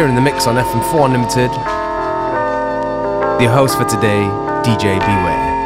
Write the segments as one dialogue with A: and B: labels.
A: Here in the mix on FM4 Unlimited, the host for today, DJ Beware.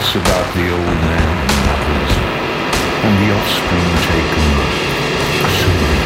B: Once about the old man and and the offspring taken.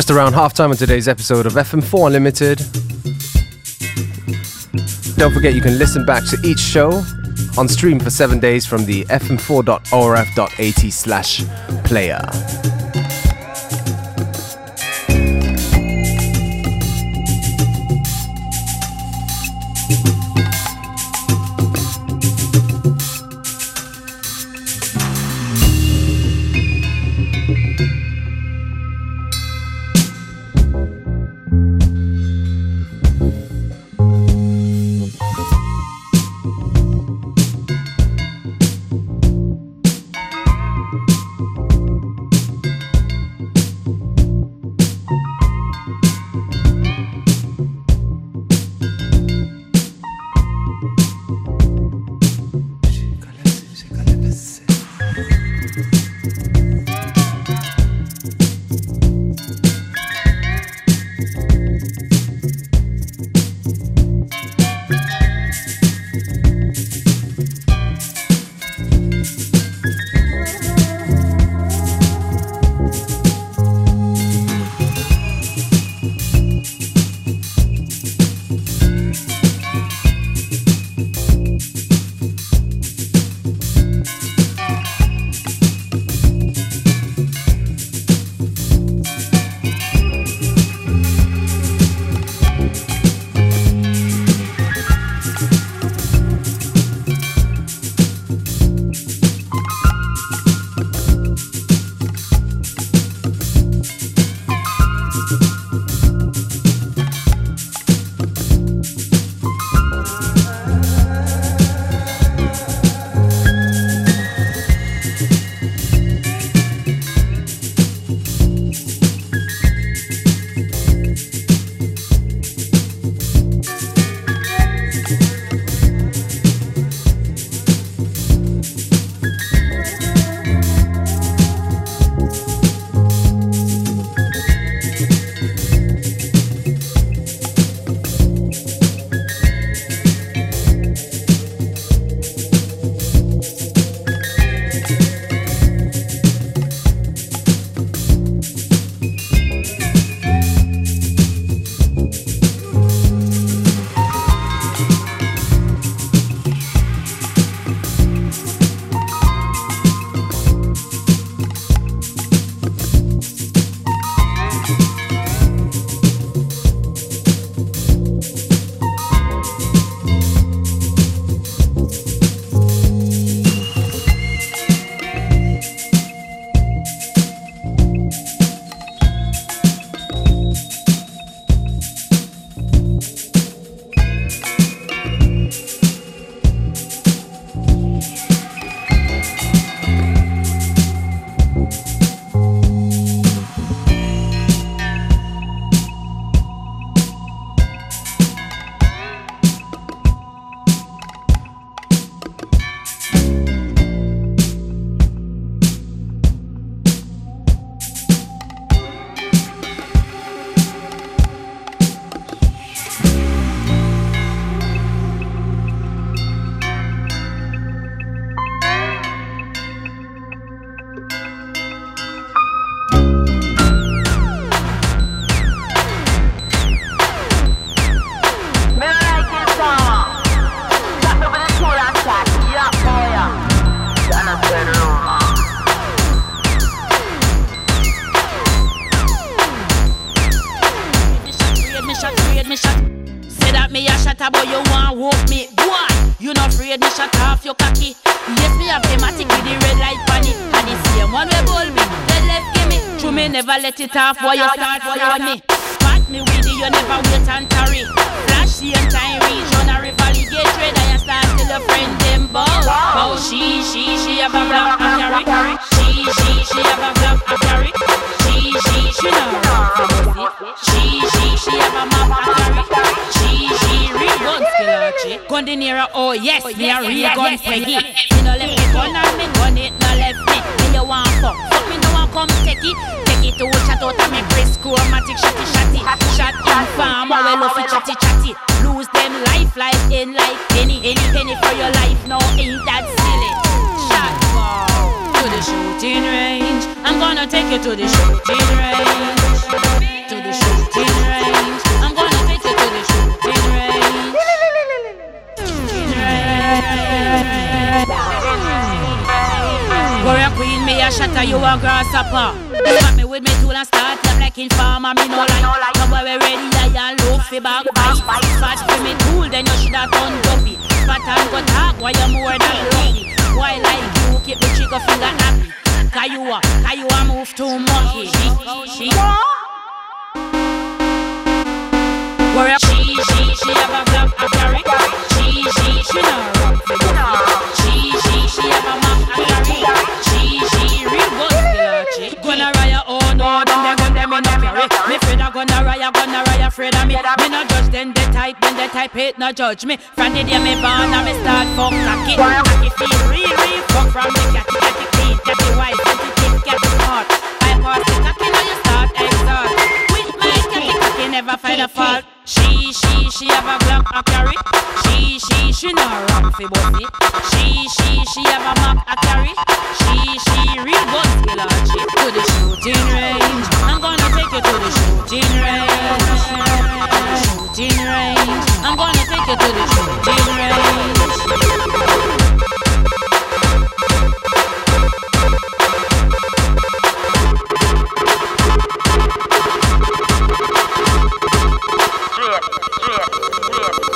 C: Just around half time on today's episode of FM4 Unlimited. Don't forget you can listen back to each show on stream for seven days from the fm4.orf.at slash player.
D: off while you start a grasshopper. Fuck me with me tool and start them like informer, me no like. Come where we ready, I and low fi back bite. Fat for me tool, then you shoulda done dopey. Fat and go talk, why you more than lucky. Why like you keep the trigger finger happy? Cause you a, cause you a move too much. She, she. Where she, she, she have a black a carry. She, she, she no She, she, she have a map a carry. She, she real good Gonna raya, oh no, them they gun them in a carry. Me friend a gonna raya, gonna raya, afraid of me. Me no judge them, they type, then they type it, no judge me. From the day me born, I me start fuck cocky. Cocky feel real, real fuck from the catty, catty clean, catty white, catty thick, catty smart. I pass the cocky, now you start exalt. With my catty cocky, never find a fault. She, she, she have a black a carry. She, she, she no run fi buffy. She, she, she have a map a carry. She, she real skill and she to the shooting range. I'm gonna take you to the shooting range. Shooting range. I'm gonna take you to the shooting range.
E: нет,
F: нет, нет.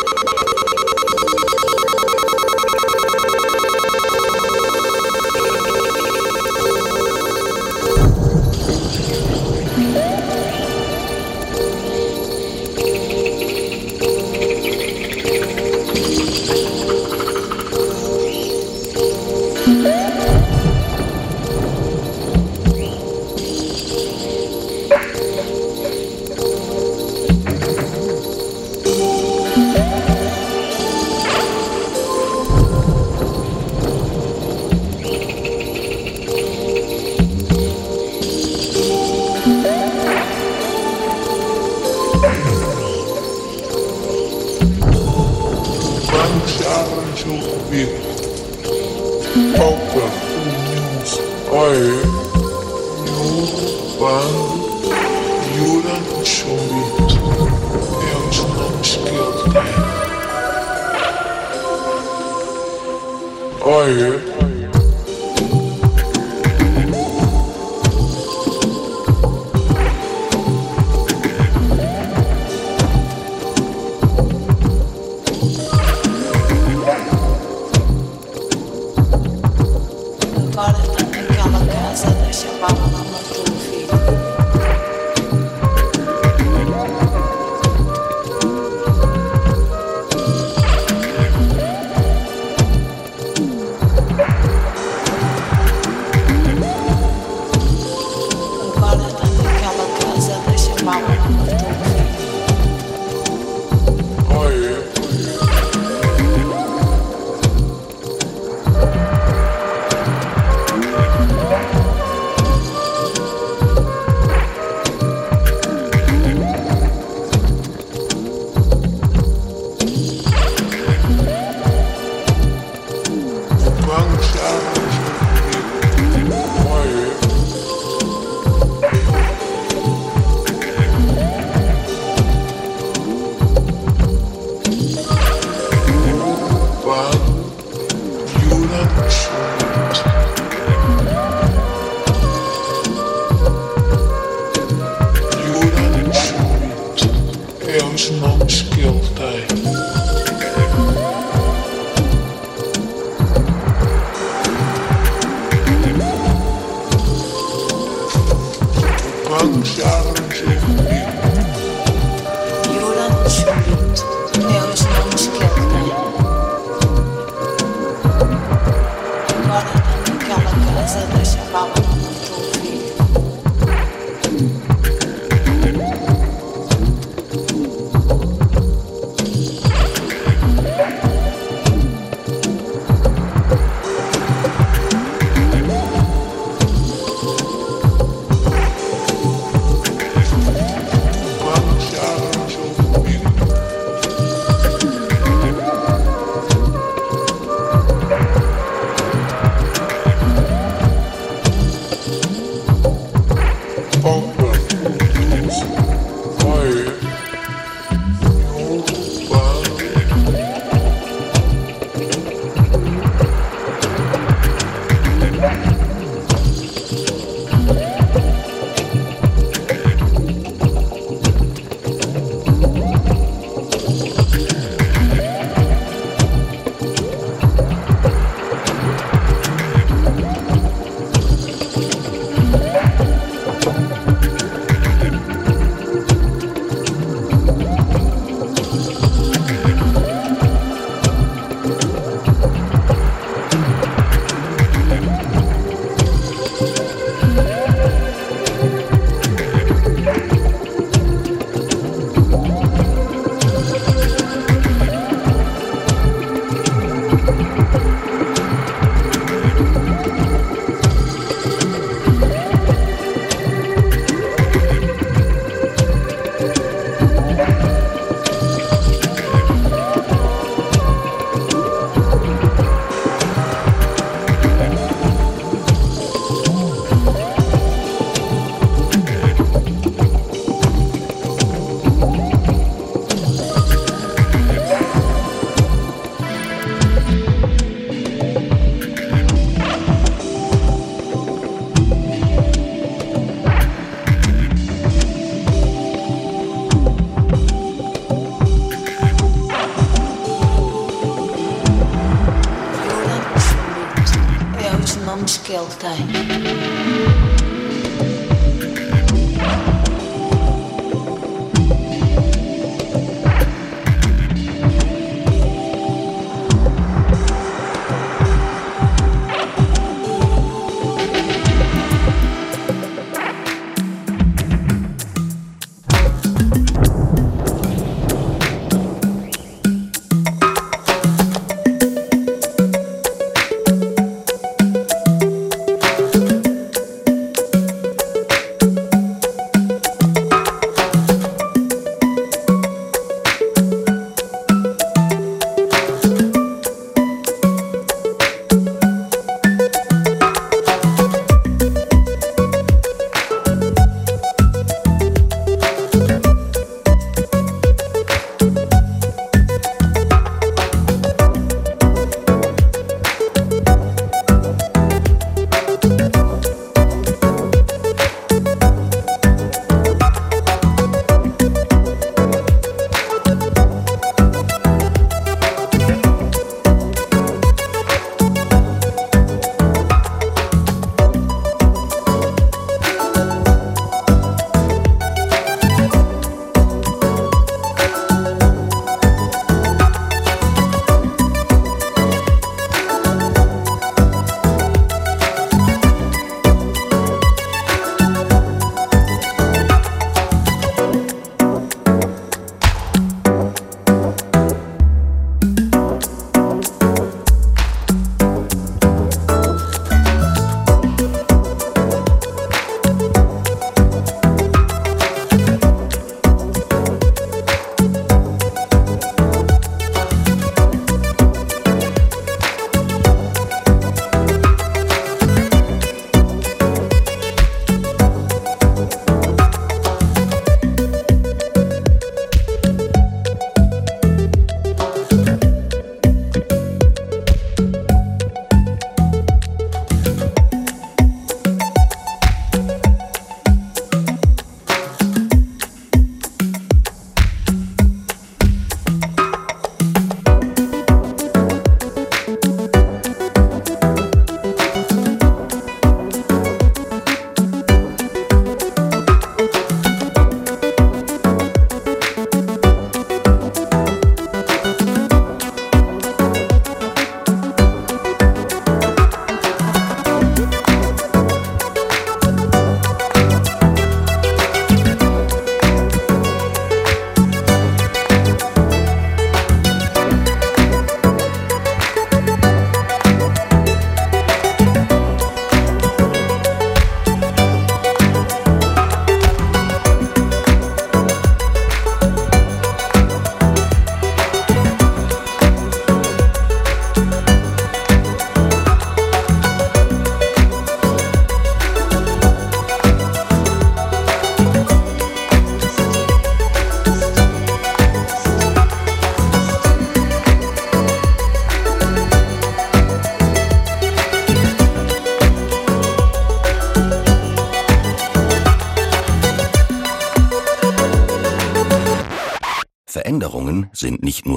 F: all day.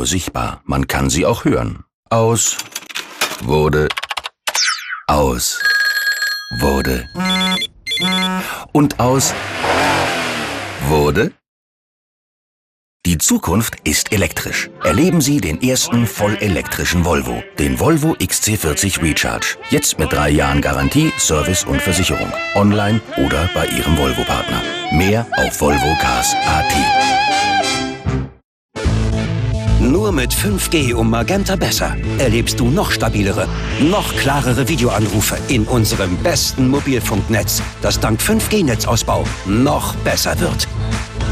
F: Sichtbar, man kann sie auch hören. Aus wurde aus wurde und aus wurde die Zukunft ist elektrisch. Erleben Sie den ersten vollelektrischen Volvo, den Volvo XC40 Recharge. Jetzt mit drei Jahren Garantie, Service und Versicherung. Online oder bei Ihrem Volvo-Partner. Mehr auf volvocars.at.
G: Nur mit 5G um Magenta besser erlebst du noch stabilere, noch klarere Videoanrufe in unserem besten Mobilfunknetz, das dank 5G-Netzausbau noch besser wird.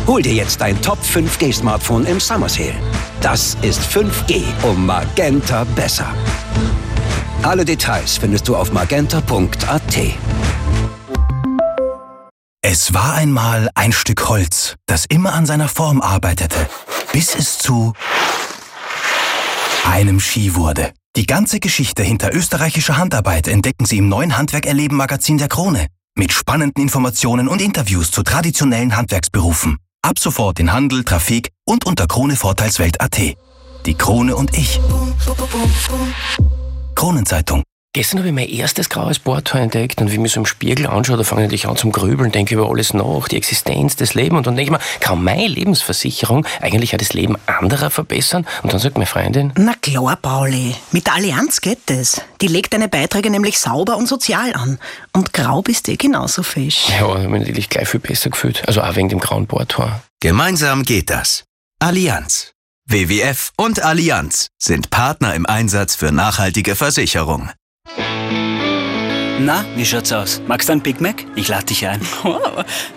G: Hol dir jetzt dein Top 5G Smartphone im Summer Sale. Das ist 5G um Magenta besser. Alle Details findest du auf magenta.at.
H: Es war einmal ein Stück Holz, das immer an seiner Form arbeitete, bis es zu einem Ski wurde. Die ganze Geschichte hinter österreichischer Handarbeit entdecken Sie im neuen Handwerk erleben Magazin der Krone. Mit spannenden Informationen und Interviews zu traditionellen Handwerksberufen. Ab sofort in Handel, Trafik und unter Krone-Vorteilswelt.at. Die Krone und ich. Kronenzeitung.
I: Gestern habe ich mein erstes graues Bohrtor entdeckt und wie ich mich so im Spiegel anschaue, da fange ich an zum Grübeln, denke über alles nach, die Existenz, das Leben und dann denke ich mir, kann meine Lebensversicherung eigentlich auch das Leben anderer verbessern? Und dann sagt meine Freundin,
J: Na klar, Pauli. Mit der Allianz geht es. Die legt deine Beiträge nämlich sauber und sozial an. Und grau bist du genauso fisch.
I: ja, ich habe mich natürlich gleich viel besser gefühlt. Also auch wegen dem grauen Bohrtor.
K: Gemeinsam geht das. Allianz. WWF und Allianz sind Partner im Einsatz für nachhaltige Versicherung.
L: Na, wie schaut's aus? Magst du einen Big Mac? Ich lade dich ein.
M: Oh,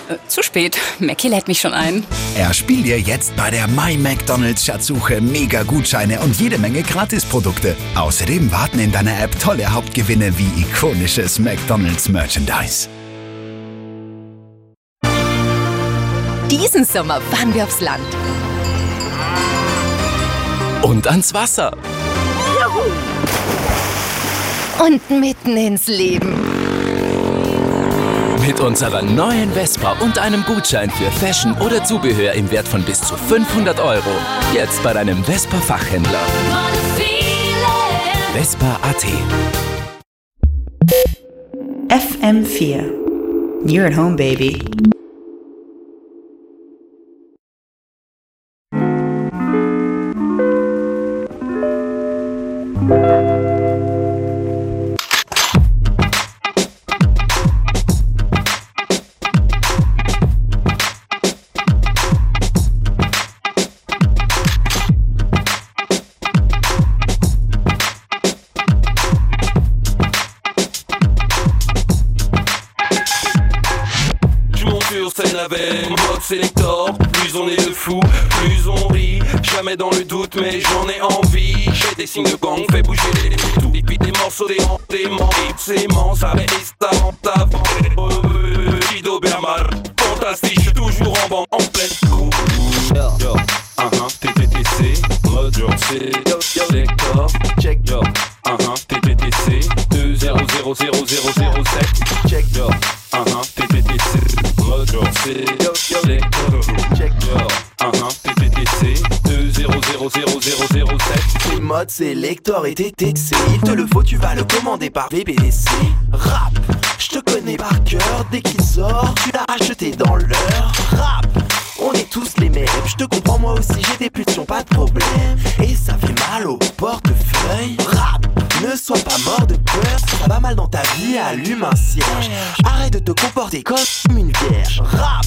M: äh, zu spät. Mackie lädt mich schon ein.
N: Erspiel dir jetzt bei der My McDonald's Schatzsuche mega Gutscheine und jede Menge Gratisprodukte. Außerdem warten in deiner App tolle Hauptgewinne wie ikonisches McDonald's Merchandise.
O: Diesen Sommer fahren wir aufs Land.
P: Und ans Wasser.
O: Und mitten ins Leben.
P: Mit unserer neuen Vespa und einem Gutschein für Fashion oder Zubehör im Wert von bis zu 500 Euro. Jetzt bei deinem Vespa-Fachhändler. Vespa.at.
Q: FM4. You're at home, baby.
R: Sélector et
S: TTC Il te le faut, tu vas le commander par VBDC Rap, je te connais par cœur. Dès qu'il sort, tu l'as acheté dans l'heure. Rap, on est tous les mêmes. Je te comprends moi aussi, j'ai des pulsions, pas de problème. Et ça fait mal au portefeuille. Rap, ne sois pas mort de peur. Ça va mal dans ta vie, allume un cierge. Arrête de te comporter comme une vierge. Rap,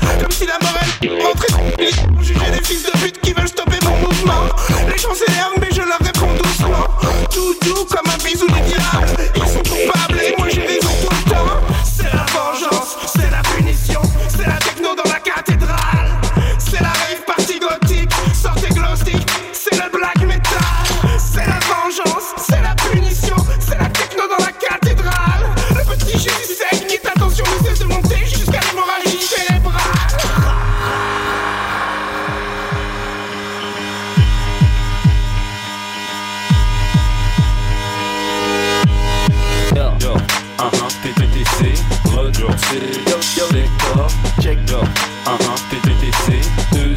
T: comme si la morale rentrait dans Juger des fils de pute qui veulent stopper mon mouvement. Les gens s'énervent mais je leur réponds doucement. Tout doux comme un bisou des diables